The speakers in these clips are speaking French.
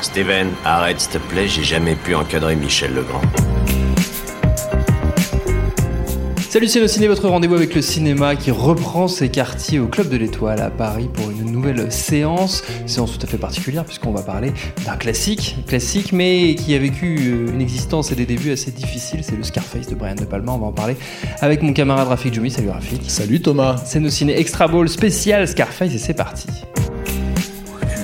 Steven, arrête s'il te plaît, j'ai jamais pu encadrer Michel Legrand. Salut c'est Ciné, votre rendez-vous avec le cinéma qui reprend ses quartiers au Club de l'Étoile à Paris pour une nouvelle séance, séance tout à fait particulière puisqu'on va parler d'un classique, classique mais qui a vécu euh, une existence et des débuts assez difficiles, c'est le Scarface de Brian De Palma, on va en parler avec mon camarade Rafik Djoumi, salut Rafik. Salut Thomas. C'est nos ciné Extra Ball spécial Scarface et c'est parti.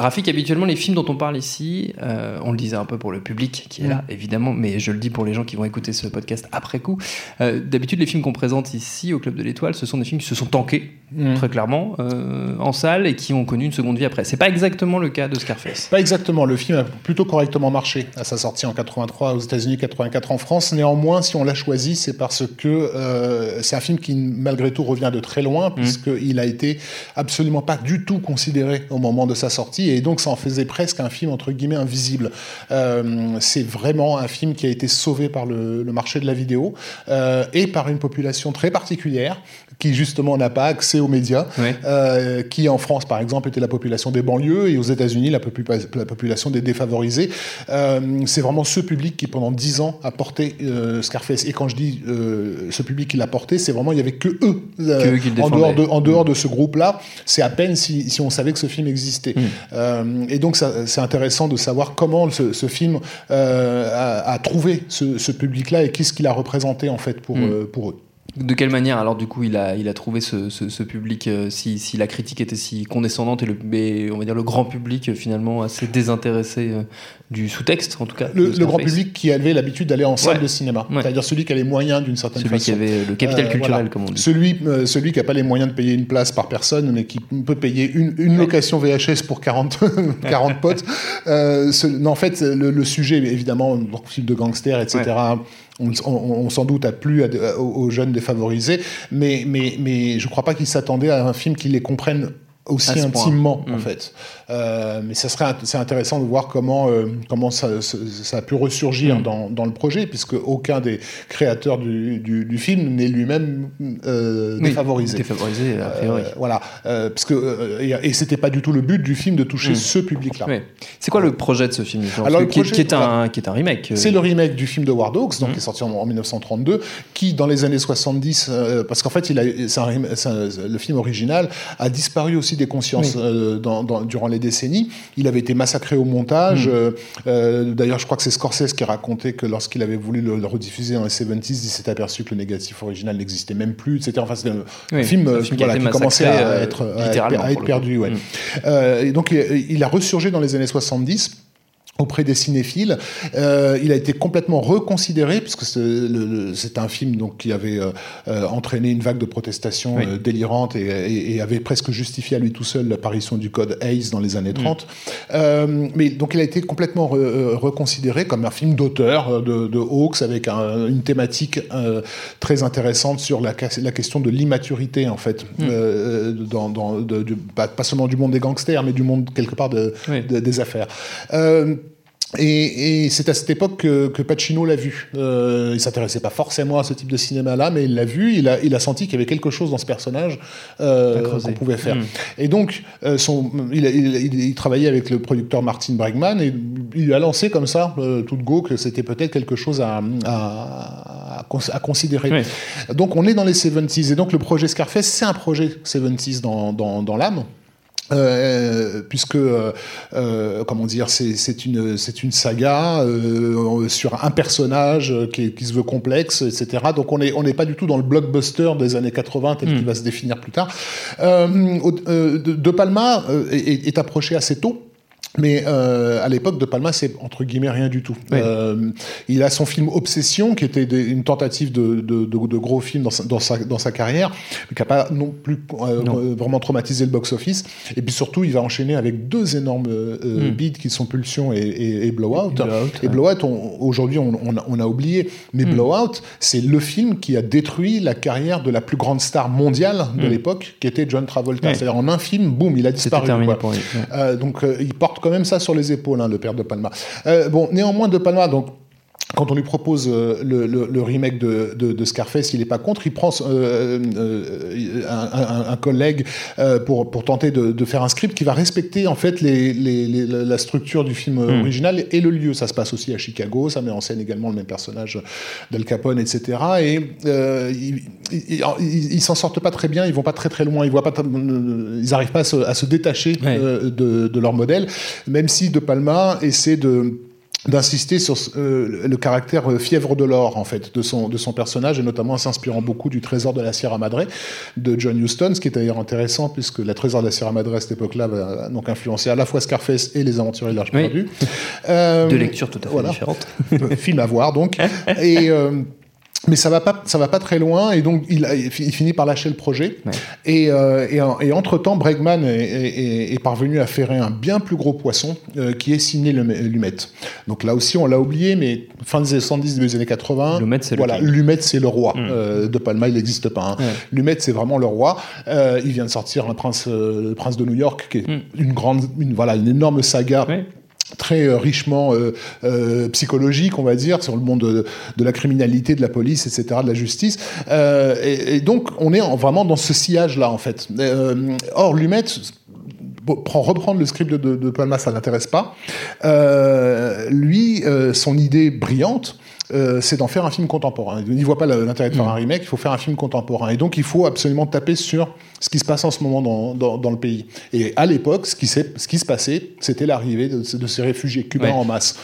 Rafik, habituellement, les films dont on parle ici, euh, on le disait un peu pour le public qui est là, évidemment, mais je le dis pour les gens qui vont écouter ce podcast après coup. Euh, d'habitude, les films qu'on présente ici au Club de l'Étoile, ce sont des films qui se sont tankés, Mm. très clairement, euh, en salle et qui ont connu une seconde vie après. C'est pas exactement le cas de Scarface. Pas exactement. Le film a plutôt correctement marché à sa sortie en 83 aux États-Unis, 84 en France. Néanmoins, si on l'a choisi, c'est parce que c'est un film qui, malgré tout, revient de très loin, puisqu'il a été absolument pas du tout considéré au moment de sa sortie, et donc ça en faisait presque un film entre guillemets invisible. Euh, c'est vraiment un film qui a été sauvé par le, marché de la vidéo euh, et par une population très particulière qui justement n'a pas accès aux médias, Ouais. euh, qui en France par exemple était la population des banlieues et aux États-Unis la, popu- la population des défavorisés. Euh, c'est vraiment ce public qui pendant dix ans a porté euh, Scarface. Et quand je dis euh, ce public qui l'a porté, c'est vraiment il y avait que eux, euh, Que eux qui en dehors de en dehors de ce groupe-là. C'est à peine si, si on savait que ce film existait. Mm. Euh, et donc c'est intéressant de savoir comment ce, ce film euh, a, a trouvé ce, ce public-là et qu'est-ce qu'il a représenté en fait pour, Mm. pour eux. De quelle manière, alors, du coup, il a, il a trouvé ce, ce- public, euh, si, si la critique était si condescendante et le, mais, on va dire le grand public, euh, finalement, assez désintéressé euh, du sous-texte, en tout cas. Le, grand public qui avait l'habitude d'aller en salle Ouais. de cinéma, Ouais. c'est-à-dire celui qui a les moyens d'une certaine Celui façon. qui avait le capital Euh, culturel, voilà. comme on dit. Celui, euh, celui qui n'a pas les moyens de payer une place par personne, mais qui peut payer une, une location VHS pour 40, 40 potes. Euh, ce- non, en fait, le, le sujet, évidemment, film de gangsters, etc., on, on- on s'en doute a plu à à- aux jeunes défavorisés, mais, mais, mais je ne crois pas qu'ils s'attendaient à un film qui les comprenne aussi point. intimement en Mm. fait. Euh, mais ça serait c'est intéressant de voir comment euh, comment ça, ça, ça a pu ressurgir Mm. dans, dans le projet puisque aucun des créateurs du, du, du film n'est lui-même euh, Oui, défavorisé. Défavorisé, a priori. Euh, voilà, Euh, parce que et, et c'était pas du tout le but du film de toucher Mm. ce public-là. C'est quoi le projet de ce film Alors, le qui, est un, voilà. qui est un remake. C'est le remake du film de War Dogs, donc qui est sorti en, en 1932, qui dans les années 70, euh, parce qu'en fait, il a, un un- le film original a disparu aussi des consciences Oui. euh, dans- dans- durant les décennies. Il avait été massacré au montage. Mhm. euh, euh, D'ailleurs, je crois que c'est Scorsese qui racontait que lorsqu'il avait voulu le, le rediffuser dans les 70s, il s'est aperçu que le négatif original n'existait même plus, etc. Enfin, c'était un, Oui, film, un film qui voilà, qui commençait à être, à être- littéralement, à pour être le perdu. ouais. Euh, et donc, il, il a ressurgé dans les années 70 auprès des cinéphiles. Euh, il a été complètement reconsidéré puisque c'est un film donc qui avait euh, euh, entraîné une vague de protestations Oui. euh, délirantes et, et- et avait presque justifié à lui tout seul l'apparition du code Hayes dans les années 30. Euh, mais donc il a été complètement re- reconsidéré comme un film d'auteur de, de Hawks avec un- une thématique euh, très intéressante sur la, question de l'immaturité en fait euh, dans, dans- de- du- pas, pas seulement du monde des gangsters mais du monde quelque part de, Oui. de- des affaires. Et, et c'est à cette époque que, que Pacino l'a vu. Euh, il s'intéressait pas forcément à ce type de cinéma-là, mais il l'a vu. Il a, il a senti qu'il y avait quelque chose dans ce personnage euh, qu'on pouvait faire. Mm. Et donc, euh, son, il, il- il- il travaillait avec le producteur Martin Bregman et il lui a lancé comme ça, euh, tout de go, que c'était peut-être quelque chose à, à, à cons- à considérer. Oui. Donc, on est dans les 70s. Et donc, le projet Scarface, c'est un projet 70s dans, dans, dans l'âme. Euh, puisque euh, euh, comment dire c'est une c'est une saga euh, sur un personnage qui, est- qui se veut complexe etc donc on est on n'est pas du tout dans le blockbuster des années 80 tel qu'il va se définir plus tard. Euh, euh, de, De Palma est, est approché assez tôt Mais euh, à l'époque, De Palma, c'est entre guillemets rien du tout. Euh, il a son film Obsession, qui était des, une tentative de, de, de, de, gros film dans sa, dans sa, dans sa carrière, mais qui n'a pas non plus euh, non. vraiment traumatisé le box-office. Et puis surtout, il va enchaîner avec deux énormes mm. beats qui sont Pulsion et, et, et Blowout. Et Blowout, aujourd'hui, on, on, on, a oublié, mais mm. Blowout, c'est le film qui a détruit la carrière de la plus grande star mondiale de mm. l'époque, qui était John Travolta. Ouais. C'est-à-dire en un film, boum, il a disparu. Terminé pour lui. Ouais. donc il porte quand même ça sur les épaules, hein, le père de Palma. Euh, bon, néanmoins, de Palma, donc quand on lui propose euh, le, le, le, remake de, de, de Scarface, il n'est pas contre. Il prend euh, euh, un, un, un, collègue euh, pour, pour tenter de, de, faire un script qui va respecter en fait les, les, les, la structure du film mmh. original et le lieu. Ça se passe aussi à Chicago. Ça met en scène également le même personnage d'Al Capone, etc. Et ils, ils s'en sortent pas très bien. Ils vont pas très très loin. Ils voient pas. Ils arrivent pas à se, à se détacher ouais. de, de leur modèle, même si De Palma essaie de d'insister sur euh, le caractère euh, fièvre de l'or en fait de son de son personnage et notamment en s'inspirant beaucoup du trésor de la Sierra Madre de John Huston ce qui est d'ailleurs intéressant puisque la trésor de la Sierra Madre à cette époque-là va donc influencer à la fois Scarface et les aventuriers de l'Arche oui. perdue euh, de lecture tout à fait voilà. différente film à voir donc et euh, mais ça va pas ça va pas très loin et donc il, il finit par lâcher le projet ouais. et, euh, et, et, entre temps Bregman est, est, est, parvenu à ferrer un bien plus gros poisson euh, qui est signé Lumet donc là aussi on l'a oublié mais fin des années 70 début des années 80 Lumet c'est voilà Lumet c'est le roi mmh. euh, de Palma il n'existe pas hein. ouais. Lumet c'est vraiment le roi euh, il vient de sortir un prince le prince de New York qui est mmh. une grande une, voilà une énorme saga ouais très euh, richement euh, euh, psychologique, on va dire, sur le monde de, la criminalité, de la police, etc., de la justice. Et, donc, on est en, vraiment dans ce sillage-là, en fait. Or, Lumet reprendre le script de, de, de Palma, ça n'intéresse pas. Euh, lui, euh, son idée brillante, euh, c'est d'en faire un film contemporain. Il n'y voit pas l'intérêt de faire mmh. un remake, il faut faire un film contemporain. Et donc, il faut absolument taper sur ce qui se passe en ce moment dans, dans, dans le pays. Et à l'époque, ce, ce, qui se passait, c'était l'arrivée de, de, ces réfugiés cubains ouais. en masse.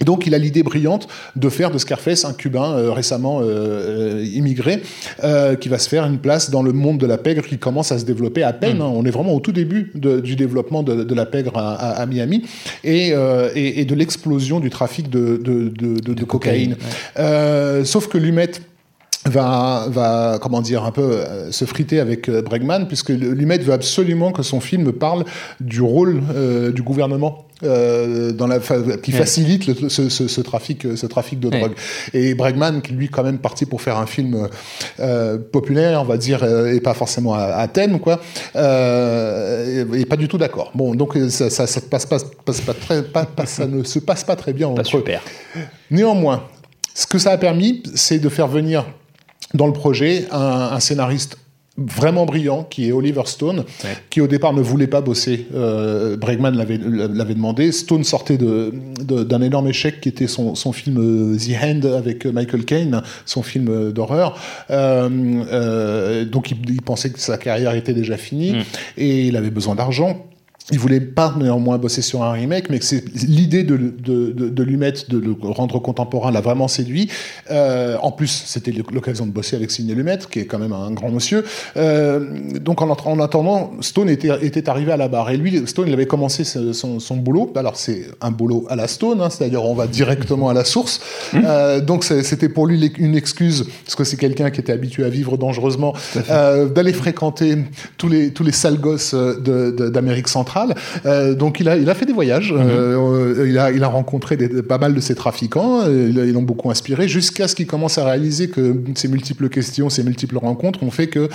Et donc, il a l'idée brillante de faire de Scarface un Cubain euh, récemment euh, immigré euh, qui va se faire une place dans le monde de la pègre qui commence à se développer à peine. Mm. Hein. On est vraiment au tout début de, du développement de, de, la pègre à, à, à Miami et, et, et de l'explosion du trafic de, de cocaïne. cocaïne ouais. Sauf que Lumet va, va, comment dire, un peu euh, se friter avec euh, Bregman, puisque Lumet veut absolument que son film parle du rôle euh, du gouvernement euh, dans la qui facilite le, ce, ce, ce, trafic ce trafic de drogue. Et Bregman qui lui quand même parti pour faire un film populaire on va dire et pas forcément à, à thème quoi euh, et, et, pas du tout d'accord. Bon donc ça, ça, ça passe pas, passe pas très pas, pas, ça ne se passe pas très bien pas entre super. Néanmoins ce que ça a permis c'est de faire venir dans le projet un, un scénariste vraiment brillant qui est Oliver Stone ouais. qui au départ ne voulait pas bosser euh, Bregman l'avait demandé Stone sortait d'un de, de, énorme échec qui était son, son film euh, The Hand avec Michael Caine son film euh, d'horreur euh, euh, donc il, il, pensait que sa carrière était déjà finie mm. et il avait besoin d'argent il voulait pas néanmoins bosser sur un remake, mais que c'est l'idée de, de, de, de, lui mettre, de le rendre contemporain, l'a vraiment séduit. Euh, en plus, c'était l'occasion de bosser avec Sidney Lumet, qui est quand même un grand monsieur. Euh, donc, en, en, attendant, Stone était, était arrivé à la barre. Et lui, Stone, il avait commencé son, son boulot. Alors, c'est un boulot à la Stone, hein, c'est-à-dire on va directement à la source. Mmh. Euh, donc, c'était pour lui une excuse, parce que c'est quelqu'un qui était habitué à vivre dangereusement, euh, d'aller fréquenter tous les, tous les sales gosses d'Amérique centrale centrale. Euh, donc il a, il a fait des voyages, -hmm. euh, il, a, il a rencontré des, pas mal de ces trafiquants, euh, ils l'ont beaucoup inspiré, jusqu'à ce qu'il commence à réaliser que ces multiples questions, ces multiples rencontres ont fait que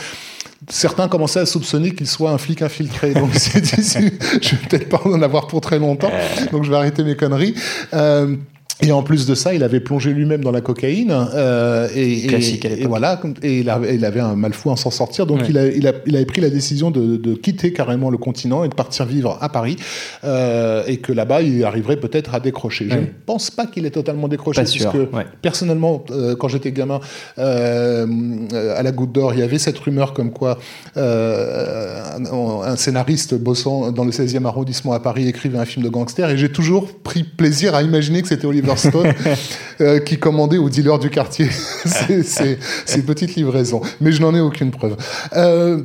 certains commençaient à soupçonner qu'il soit un flic infiltré. Donc c'est je vais peut-être pas en avoir pour très longtemps, donc je vais arrêter mes conneries. Euh, et en plus de ça, il avait plongé lui-même dans la cocaïne. Euh, et, Classique et, et, voilà, et il avait, il avait un mal fou à s'en sortir. Donc ouais. il, a, il, a, il avait pris la décision de, de, quitter carrément le continent et de partir vivre à Paris. Euh, et que là-bas, il arriverait peut-être à décrocher. Ouais. Je ne pense pas qu'il ait totalement décroché, pas puisque ouais. personnellement, euh, quand j'étais gamin, à la Goutte d'Or, il y avait cette rumeur comme quoi un, un, scénariste bossant dans le 16e arrondissement à Paris écrivait un film de gangster. Et j'ai toujours pris plaisir à imaginer que c'était Oliver Stone euh, qui commandait aux dealers du quartier ces, ces, ces, petites livraisons. Mais je n'en ai aucune preuve. Euh,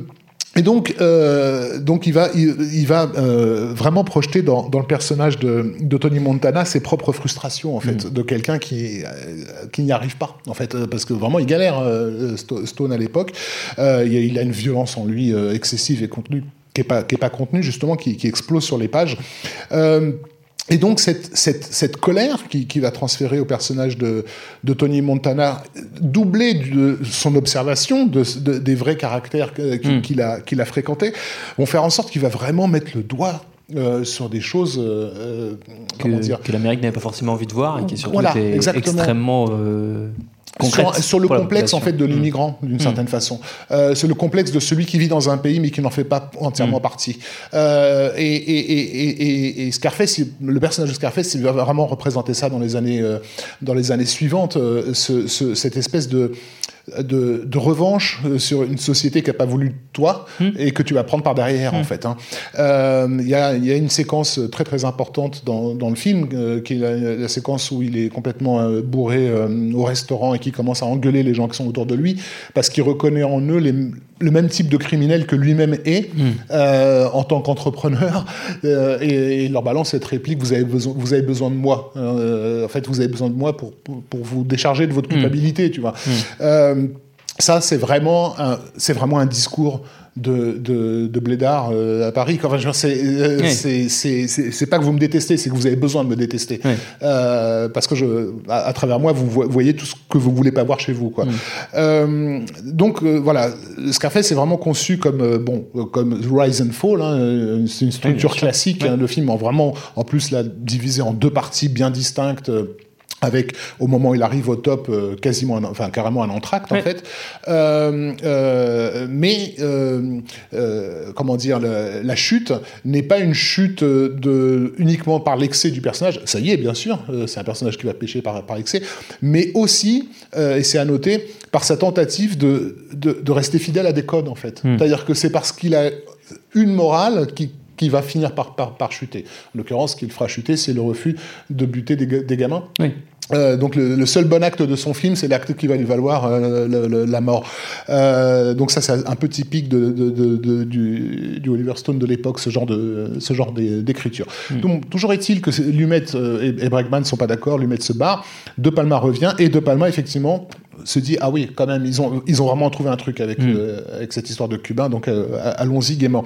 Et donc, euh, donc il va, il, va euh, vraiment projeter dans, dans, le personnage de, de, Tony Montana ses propres frustrations en fait, mm. de quelqu'un qui, euh, qui n'y arrive pas en fait, parce que vraiment il galère Stone à l'époque. Il a une violence en lui excessive et contenue qui est pas qui est pas contenue justement, qui, qui explose sur les pages. Et donc cette, cette, cette colère qui, qui, va transférer au personnage de, de Tony Montana, doublée de son observation de, de des vrais caractères hmm. qu'il a, qu'il a fréquentés, vont faire en sorte qu'il va vraiment mettre le doigt euh, sur des choses euh, euh que, que l'Amérique n'avait pas forcément envie de voir et qui surtout voilà, extrêmement euh, sur, le complexe en fait de l'immigrant d'une mmh. certaine façon. Euh, c'est le complexe de celui qui vit dans un pays mais qui n'en fait pas entièrement mmh. partie. Euh, et, et, et, et, Scarface, le personnage de Scarface, il va vraiment représenter ça dans les années, euh, dans les années suivantes, euh, ce, ce, cette espèce de de, de, revanche euh, sur une société qui n'a pas voulu de toi hmm. et que tu vas prendre par derrière, en hmm. fait. Il hein. euh, y, a, y, a, une séquence très très importante dans, dans le film, euh, qui est la, la, séquence où il est complètement euh, bourré euh, au restaurant et qui commence à engueuler les gens qui sont autour de lui, parce qu'il reconnaît en eux les, le même type de criminel que lui-même est hmm. en tant qu'entrepreneur. Et, et, leur balance cette réplique, vous avez besoin, vous avez besoin de moi. en fait, vous avez besoin de moi pour, pour, pour vous décharger de votre culpabilité, tu vois. Euh, ça, c'est vraiment, un, c'est vraiment un discours de, de, de Blédard euh, à Paris. Enfin, c'est, euh, oui. c'est, pas que vous me détestez, c'est que vous avez besoin de me détester. Oui. Euh, parce que je, à, à, travers moi, vous voyez tout ce que vous voulez pas voir chez vous. Quoi. Euh, donc voilà, Scarface c'est vraiment conçu comme, bon, comme Rise and Fall. Hein, c'est une structure oui, classique. Hein, le film, en vraiment, en plus, là, divisé en deux parties bien distinctes avec au moment où il arrive au top euh, quasiment un, enfin carrément un entracte en fait euh, euh, mais comment dire le, la chute n'est pas une chute de uniquement par l'excès du personnage ça y est bien sûr c'est un personnage qui va pêcher par, par excès mais aussi et c'est à noter par sa tentative de, de, de rester fidèle à des codes en fait mm. c'est à dire que c'est parce qu'il a une morale qui qui va finir par, par, par chuter. En l'occurrence, ce qu'il fera chuter, c'est le refus de buter des, des gamins. Oui. Euh, donc le, le, seul bon acte de son film, c'est l'acte qui va lui valoir euh, le, le, la mort. Euh, donc ça, c'est un peu typique de, de, de, du, du, Oliver Stone de l'époque, ce genre de ce genre d'écriture. Mm. Donc toujours est-il que Lumet et, et Bregman ne sont pas d'accord, Lumet se barre, De Palma revient et De Palma effectivement se dit ah oui quand même ils ont ils ont vraiment trouvé un truc avec mm. avec cette histoire de cubain donc allons-y gaiement.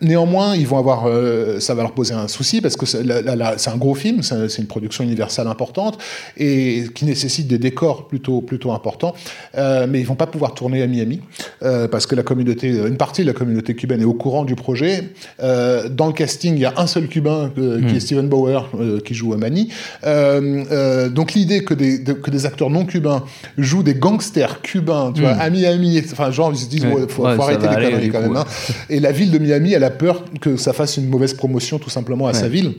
Néanmoins, ils vont avoir, euh, ça va leur poser un souci parce que c'est un gros film, c'est une production universelle importante et qui nécessite des décors plutôt plutôt importants. Euh, mais ils vont pas pouvoir tourner à Miami euh, parce que la communauté, une partie de la communauté cubaine est au courant du projet. Dans le casting, il y a un seul cubain mmh. qui est Steven Bauer qui joue à Manny. donc l'idée que des de, que des acteurs non cubains jouent des gangsters cubains, tu mmh. vois, à Miami, enfin genre ils se disent ouais, faut, ouais, faut arrêter les conneries quand même. Hein. Et la ville de Miami, elle a peur que ça fasse une mauvaise promotion tout simplement à ouais, sa ville.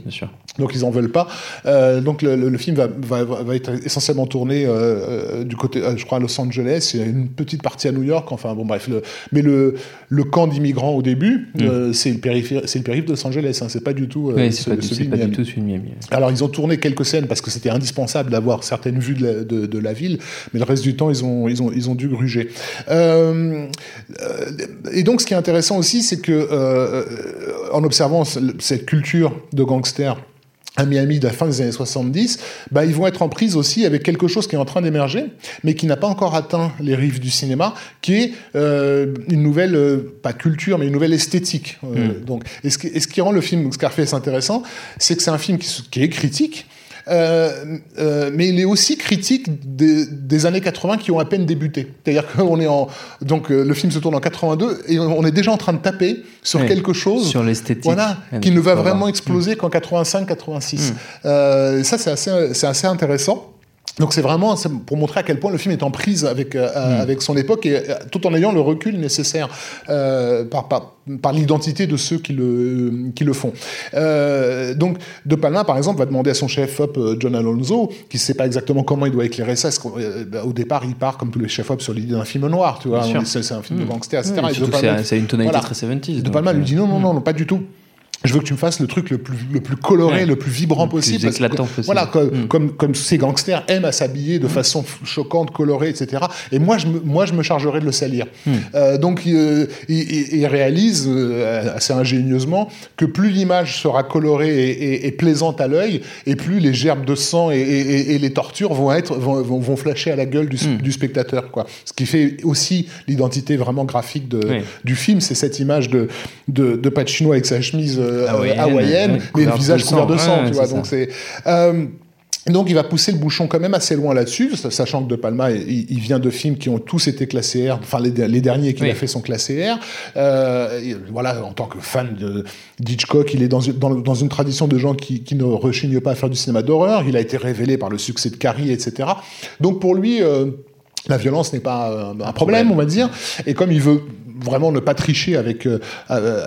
Donc ils en veulent pas. Euh, donc le, le, le film va, va, va, être essentiellement tourné euh, du côté, euh, je crois, à Los Angeles. Il y a une petite partie à New York. Enfin bon, bref. Le, mais le, le camp d'immigrants au début, mm. euh, c'est le périph' c'est le périph' de Los Angeles. Hein, c'est pas du tout. Oui, c'est pas, pas du tout celui Miami. Alors ils ont tourné quelques scènes parce que c'était indispensable d'avoir certaines vues de la, de, de la, ville, mais le reste du temps ils ont ils ont ils ont dû gruger. Euh, et donc ce qui est intéressant aussi, c'est que euh, en observant cette culture de gangsters à Miami de la fin des années 70, bah, ils vont être en prise aussi avec quelque chose qui est en train d'émerger, mais qui n'a pas encore atteint les rives du cinéma, qui est euh, une nouvelle, euh, pas culture, mais une nouvelle esthétique. Euh, mm. donc, et ce, qui, et ce qui rend le film Scarface intéressant, c'est que c'est un film qui, qui est critique, euh, euh, mais il est aussi critique des, des, années 80 qui ont à peine débuté. C'est-à-dire qu'on est en donc euh, le film se tourne en 82 et on est déjà en train de taper sur oui, quelque chose sur l'esthétique voilà qui ne va vraiment exploser mmh. qu'en 85 86 mmh. euh, ça c'est assez c'est assez intéressant donc c'est vraiment pour montrer à quel point le film est en prise avec, euh, mmh. avec son époque et euh, tout en ayant le recul nécessaire euh, par, par, par l'identité de ceux qui le, qui le font. Euh, donc De Palma, par exemple, va demander à son chef-op John Alonso, qui ne sait pas exactement comment il doit éclairer ça. Euh, au départ, il part comme tous les chefs-op sur l'idée d'un film noir, tu vois. C'est un film mmh. de gangster, etc. Mmh, c'est une tonalité voilà. très 70. De Palma lui dit non, non, non, non, pas du tout je veux que tu me fasses le truc le plus, le plus coloré, Ouais. le plus vibrant Le plus possible. que- possible. Voilà, comme, Mm. comme, comme ces gangsters aiment à s'habiller de façon f- choquante, colorée, etc. Et moi, je me, moi, je me chargerai de le salir. Mm. Euh, donc, euh, il, il- il réalise euh, assez ingénieusement que plus l'image sera colorée et, et- et plaisante à l'œil, et plus les gerbes de sang et, les tortures vont être vont, vont, vont flasher à la gueule du, Mm. du spectateur. Quoi. Ce qui fait aussi l'identité vraiment graphique de, Oui. du film, c'est cette image de, de, de Pacino avec sa chemise euh, Hawaïenne, hawaïenne, ouais, mais le visage couvert de sang. tu vois. Donc c'est euh, donc il va pousser le bouchon quand même assez loin là-dessus, sachant que De Palma, il, il vient de films qui ont tous été classés R, enfin les, les derniers qu'il Oui. a fait sont classés R. Euh, et voilà, en tant que fan de d'Hitchcock, il est dans, une- dans, dans une tradition de gens qui, qui ne rechignent pas à faire du cinéma d'horreur. Il a été révélé par le succès de Carrie, etc. Donc pour lui, euh, la violence n'est pas euh, un problème, on va dire. Et comme il veut vraiment ne pas tricher avec euh, euh,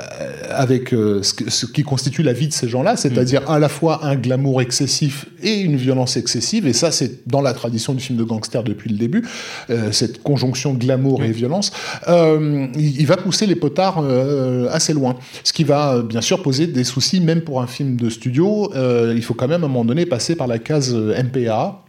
avec euh, ce, que- ce qui constitue la vie de ces gens-là, c'est-à-dire à la fois un glamour excessif et une violence excessive. Et ça, c'est dans la tradition du film de gangster depuis le début, euh, cette conjonction glamour et violence. Euh, il, il va pousser les potards euh, assez loin, ce qui va bien sûr poser des soucis même pour un film de studio. Euh, il faut quand même à un moment donné passer par la case MPA.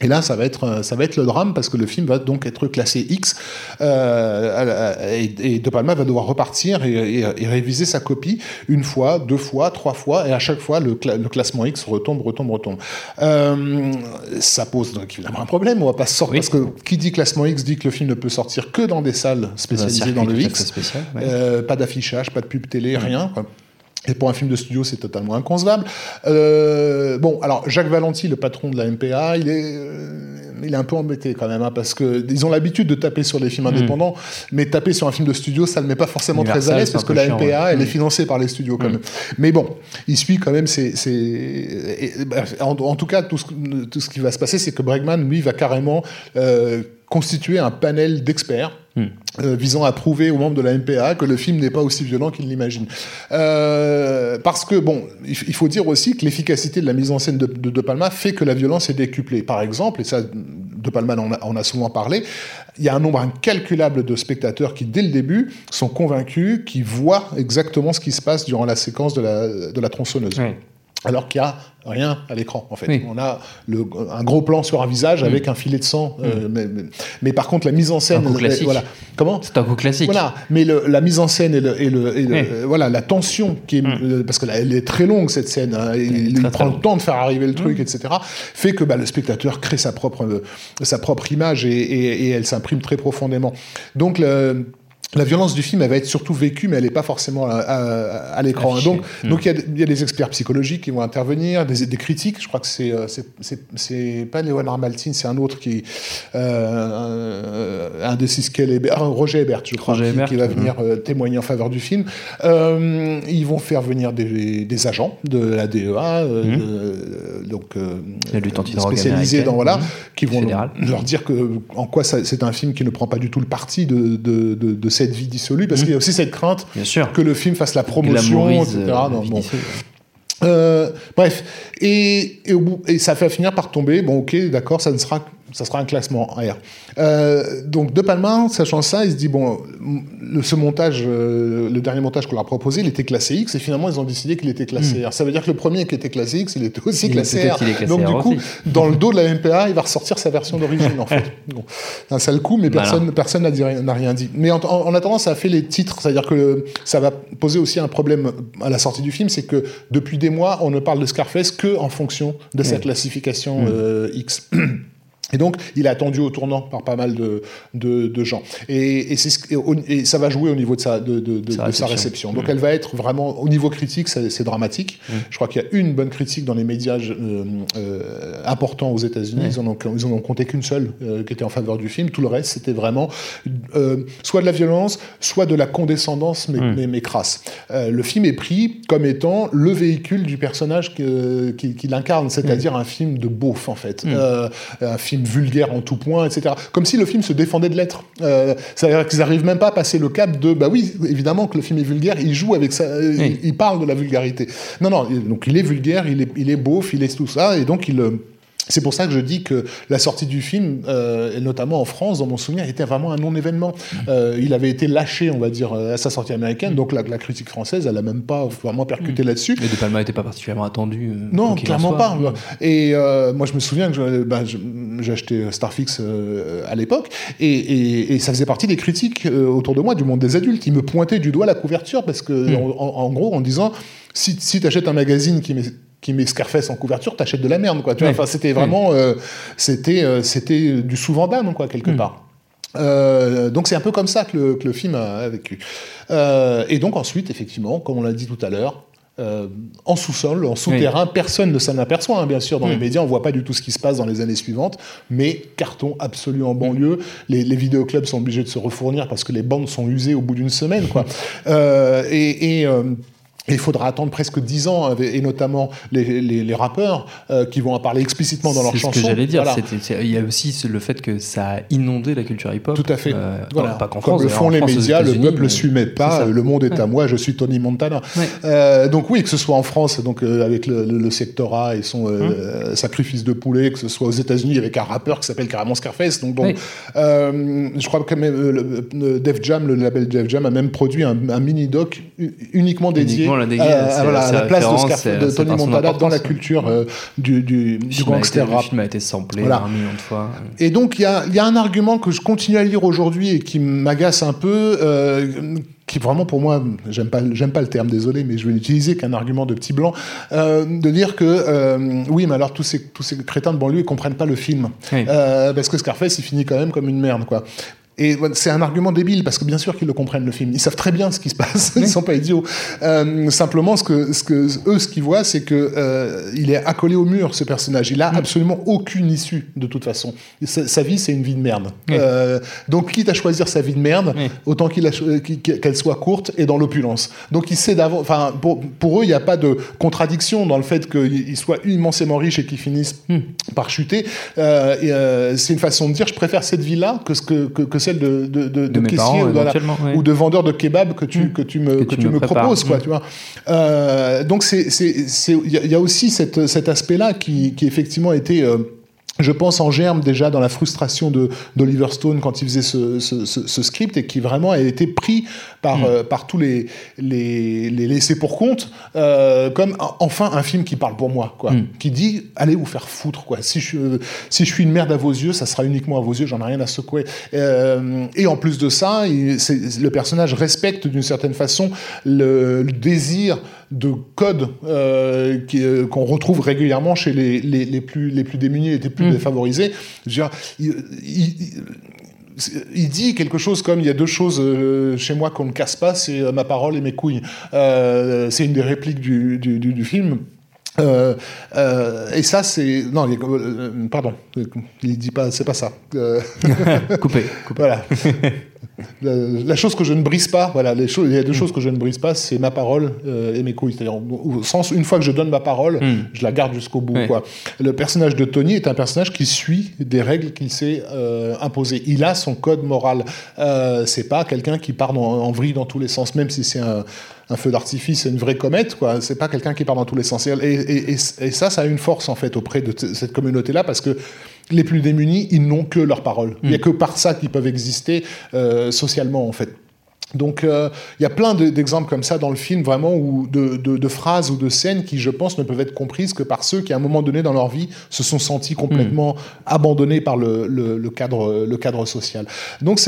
Et là, ça va être euh, ça va être le drame parce que le film va donc être classé X euh, et, et De Palma va devoir repartir et, et- et réviser sa copie une fois, deux fois, trois fois et à chaque fois le, cla- le classement X retombe, retombe, retombe. Euh, ça pose donc évidemment un problème. On va pas sortir Oui. parce que qui dit classement X dit que le film ne peut sortir que dans des salles spécialisées dans le X. fait spécial, ouais. Euh, pas d'affichage, pas de pub télé, rien. quoi. Et pour un film de studio, c'est totalement inconcevable. Euh, bon, alors Jacques Valenti, le patron de la MPA, il est, euh, il est un peu embêté quand même, hein, parce que ils ont l'habitude de taper sur des films indépendants, mais taper sur un film de studio, ça ne le met pas forcément très à l'aise, c'est parce que la chiant, MPA, ouais. elle est Mm. financée par les studios quand même. Mais bon, il suit quand même bah, en, en tout cas, tout ce, tout ce qui va se passer, c'est que Bregman, lui, va carrément euh, constituer un panel d'experts euh, visant à prouver aux membres de la MPA que le film n'est pas aussi violent qu'ils l'imaginent. Euh, parce que, bon, il, faut dire aussi que l'efficacité de la mise en scène de, de Palma fait que la violence est décuplée. Par exemple, et ça, De Palma en a, en a souvent parlé, il y a un nombre incalculable de spectateurs qui, dès le début, sont convaincus, qui voient exactement ce qui se passe durant la séquence de la, de la tronçonneuse. Ouais. Alors qu'il n'y a rien à l'écran, en fait. Oui. On a le- un gros plan sur un visage avec un filet de sang. euh, mais, mais- mais par contre, la mise en scène... Un coup classique. Voilà. Comment C'est un coup classique. voilà, mais le- la mise en scène et, le, et le- et le- Oui. euh, voilà la tension qui est euh, parce que là, elle est très longue cette scène, hein, il, prend le temps de faire arriver le truc, etc. Fait que bah, le spectateur crée sa propre euh, sa propre image et, et- et elle s'imprime très profondément. Donc le- la violence du film, elle va être surtout vécue, mais elle n'est pas forcément à, à- à l'écran. Affichée. Donc, donc il y, a- il y a des experts psychologiques qui vont intervenir, des, des critiques. Je crois que c'est euh, c'est- pas Léonard Maltin, c'est un autre qui euh, un, un des six ah, Roger Ebert, je crois, Roger qui, Ebert, qui va venir euh, témoigner en faveur du film. Euh, ils vont faire venir des, des agents de la DEA, euh, de- donc euh, spécialisés dans voilà, qui vont leur, leur dire que en quoi c'est un film qui ne prend pas du tout le parti de, de, de- de cette vie dissolue, parce qu'il y a aussi cette crainte Bien sûr. que le film fasse la promotion, etc. euh, Non, bon. Euh, bref, et, et ça fait finir par tomber. Bon, ok, d'accord, ça ne sera, ça sera un classement R. Euh, donc De Palma, sachant ça, il se dit bon, le, ce montage, euh, le dernier montage qu'on leur a proposé, il était classé X, et finalement ils ont décidé qu'il était classé R. Ça veut dire que le premier qui était classé X, il était aussi Hmm. Il- classé R. classé donc du coup, aussi. dans le dos de la MPA, il va ressortir sa version d'origine en fait. Bon, un sale coup, mais personne, n'a rien- dit. Mais en, en- en attendant, ça a fait les titres, c'est-à-dire que ça va poser aussi un problème à la sortie du film, c'est que depuis des mois, on ne parle de Scarface que en fonction de sa classification euh, X. Et donc, il est attendu au tournant par pas mal de, de, de gens. Et, et, c'est ce- et au- et ça va jouer au niveau de sa, de, de- de- Sa de sa réception. Donc, elle va être vraiment, au niveau critique, c'est dramatique. Je crois qu'il y a une bonne critique dans les médias euh, euh, importants aux États-Unis. Ils, en ont, ils en ont compté qu'une seule euh, qui était en faveur du film. Tout le reste, c'était vraiment soit de la violence, soit de la condescendance, mais, mais, mais crasse. Le film est pris comme étant le véhicule du personnage que- qui, qui l'incarne, c'est-à-dire un film de beauf, en fait. Un film vulgaire en tout point, etc. Comme si le film se défendait de l'être. Euh, C'est-à-dire qu'ils n'arrivent même pas à passer le cap de, bah oui, évidemment que le film est vulgaire, il joue avec ça, euh, Oui. il, il parle de la vulgarité. Non, non, donc il est vulgaire, il est, il est beauf, il est tout ça, et donc il... euh, c'est pour ça que je dis que la sortie du film, euh, et notamment en France, dans mon souvenir, était vraiment un non-événement. Euh, il avait été lâché, on va dire, à sa sortie américaine, donc la, la critique française, elle n'a même pas vraiment percuté là-dessus. Mais De Palma n'était pas particulièrement attendu. euh, Non, clairement pas. Et euh, moi, je me souviens que bah, j'ai acheté Starfix euh, à l'époque, et, et- et ça faisait partie des critiques euh, autour de moi du monde des adultes. Ils me pointaient du doigt la couverture parce que, Hmm. en, en- en gros, en disant si, si tu achètes un magazine qui met qui met Scarface en couverture, t'achètes de la merde, quoi. Tu vois, enfin, c'était vraiment, euh, c'était, euh, c'était du sous-vandame, quoi, quelque Hmm. part. Euh, donc c'est un peu comme ça que le, que le film a, a vécu. Et donc ensuite, effectivement, comme on l'a dit tout à l'heure, euh, en sous-sol, en souterrain, personne ne s'en aperçoit, hein, bien sûr, dans les médias, on voit pas du tout ce qui se passe dans les années suivantes, mais carton absolu en banlieue, les, les vidéoclubs sont obligés de se refournir parce que les bandes sont usées au bout d'une semaine, quoi. Euh, et... et, euh, et il faudra attendre presque 10 ans, avec- et notamment les, les- les rappeurs euh, qui vont en parler explicitement dans leurs C'est ce chansons. que j'allais dire. Voilà. Il y a aussi le fait que ça a inondé la culture hip-hop. Tout à fait. Euh, voilà. Pas qu'en Comme France. le font les France, médias, le peuple ne suit pas, ça. le monde est à moi, je suis Tony Montana. Ouais. Euh, donc oui, que ce soit en France, donc euh, avec le, le, le sectorat et son euh, sacrifice de poulet, que ce soit aux États-Unis avec un rappeur qui s'appelle carrément Scarface. Donc bon, euh, je crois que même euh, le, Def Jam, le label Def Jam a même produit un, un mini doc uniquement dédié Uniquement la à- voilà, la place de, c'est Tony Montana dans la culture euh, du, du, du été- gangster Le film a été samplé Voilà. un million de fois. Et donc, il y a, il y a un argument que je continue à lire aujourd'hui et qui m'agace un peu, euh, qui vraiment pour moi, j'aime pas, j'aime pas le terme, désolé, mais je vais l'utiliser qu'un argument de petit blanc, euh, de dire que, euh, oui, mais alors tous ces, tous ces crétins de banlieue, ils comprennent pas le film. Oui. Euh, parce que Scarface, il finit quand même comme une merde, quoi. Et c'est un argument débile parce que bien sûr qu'ils le comprennent le film. Ils savent très bien ce qui se passe. Ils sont pas idiots. Euh, simplement, ce que, ce que eux, ce qu'ils voient, c'est que euh, il est accolé au mur ce personnage. Il a absolument aucune issue de toute façon. Sa, sa vie, c'est une vie de merde. Euh, donc, quitte à choisir sa vie de merde, autant qu'il qu'il- qu'elle soit courte et dans l'opulence. Donc, il sait d'avant. Enfin, pour, pour eux, il n'y a pas de contradiction dans le fait qu'ils soient immensément riches et qu'ils finissent par chuter. C'est une façon de dire, je préfère cette vie-là que, ce que, que, que celle de, de, de, de caissier parents, ou, oui. ou de vendeur de kebab que tu, que tu me, Que que tu me me proposes. Quoi, Mm. tu vois. Euh, donc, c'est- c'est- c'est- il y, a- y a aussi cette, cet aspect-là qui, qui effectivement était... euh, je pense en germe déjà dans la frustration de d'Oliver Stone quand il faisait ce, ce, ce- ce script et qui vraiment a été pris par, euh, par tous les, les, les laissés pour compte euh, comme en- enfin un film qui parle pour moi, quoi. Qui dit allez vous faire foutre, quoi. Si je, euh, si je suis une merde à vos yeux, ça sera uniquement à vos yeux, j'en ai rien à secouer. Euh, et en plus de ça, il- le personnage respecte d'une certaine façon le, le désir de code euh, euh, qu'on retrouve régulièrement chez les, les, les plus, les plus démunis et les plus défavorisés. Je veux dire, il- il- il- il dit quelque chose comme il y a deux choses euh, chez moi qu'on ne casse pas, c'est euh, ma parole et mes couilles. Euh, c'est une des répliques du, du, du- du film. Euh, euh, et ça, c'est non, il euh, pardon, il dit pas, c'est pas ça. Euh, Coupé. coupé. voilà. La, la chose que je ne brise pas, voilà, les choses, il y a deux choses que je ne brise pas, c'est ma parole et mes couilles. C'est-à-dire, au- sens, une fois que je donne ma parole, je la garde jusqu'au bout. Quoi. Le personnage de Tony est un personnage qui suit des règles qu'il s'est imposées. Il a son code moral. C'est pas quelqu'un qui part dans- en vrille dans tous les sens, même si c'est un, un feu d'artifice, une vraie comète. Quoi. C'est pas quelqu'un qui part dans tous les sens. Et, et- et- et ça, ça a une force en fait auprès de cette communauté-là parce que les plus démunis, ils n'ont que leur parole. Il n'y a que par ça qu'ils peuvent exister euh, socialement, en fait. Donc, euh, il y a plein de- d'exemples comme ça dans le film, vraiment, ou de, de- de phrases ou de scènes qui, je pense, ne peuvent être comprises que par ceux qui, à un moment donné dans leur vie, se sont sentis complètement abandonnés par le, le- le cadre, le cadre social. Donc,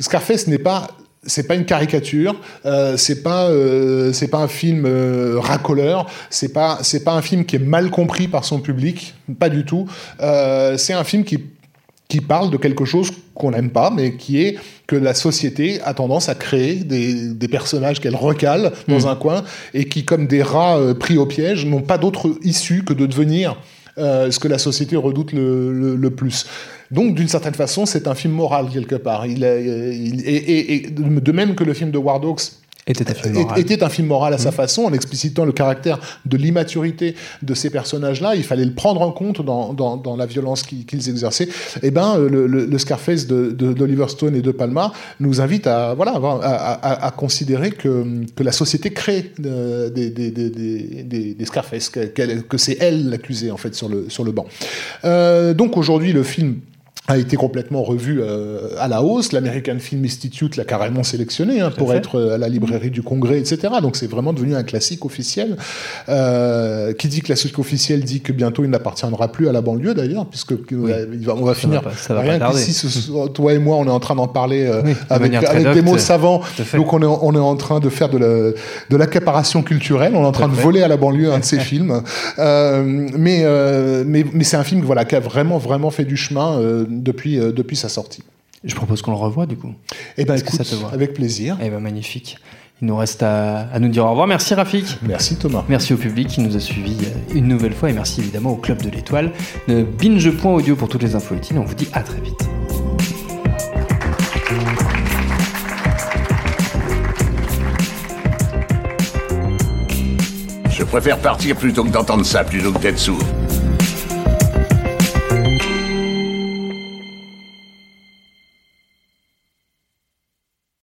Scarface n'est pas c'est pas une caricature, euh, c'est pas euh, c'est pas un film euh, racoleur, c'est pas c'est pas un film qui est mal compris par son public, pas du tout. C'est un film qui qui parle de quelque chose qu'on n'aime pas, mais qui est que la société a tendance à créer des, des personnages qu'elle recale dans un coin et qui, comme des rats pris au piège, n'ont pas d'autre issue que de devenir euh, ce que la société redoute le, plus. Donc, d'une certaine façon, c'est un film moral quelque part. Et- et de même que le film de War Dogs était un film moral, était un film moral à sa façon, en explicitant le caractère de l'immaturité de ces personnages-là. Il fallait le prendre en compte dans, dans, dans la violence qu'ils exerçaient. Et ben, le, le, le Scarface d'Oliver de, Stone et de Palma nous invite à, voilà, à, à, à considérer que, que la société crée des, des, des, des, des Scarface, que, que c'est elle l'accusée, en fait, sur le, sur le banc. Euh, donc aujourd'hui, le film a été complètement revu euh, à la hausse. L'American Film Institute l'a carrément sélectionné hein, pour être euh, à la librairie du Congrès, etc. Donc c'est vraiment devenu un classique officiel. Euh, qui dit classique officiel dit que bientôt il n'appartiendra plus à la banlieue d'ailleurs, puisque oui. il va, on va ça finir. Va pas, ça va rien pas qu'ici, toi et moi, on est en train d'en parler euh, oui, avec, avec des mots savants. Donc on est, on est en train de faire de, la, de l'accaparation culturelle. On est en train de voler à la banlieue un de ces films. mais mais, mais c'est un film voilà, qui a vraiment, vraiment fait du chemin depuis, euh, depuis sa sortie. Je propose qu'on le revoie du coup. Eh ben, écoute, ça te voit avec plaisir. Eh ben, magnifique. Il nous reste à, à, nous dire au revoir. Merci Rafik. Merci Thomas. Merci au public qui nous a suivis une nouvelle fois et merci évidemment au Club de l'Étoile. Binge.audio pour toutes les infos utiles. On vous dit à très vite. Je préfère partir plutôt que d'entendre ça, plutôt que d'être sourd.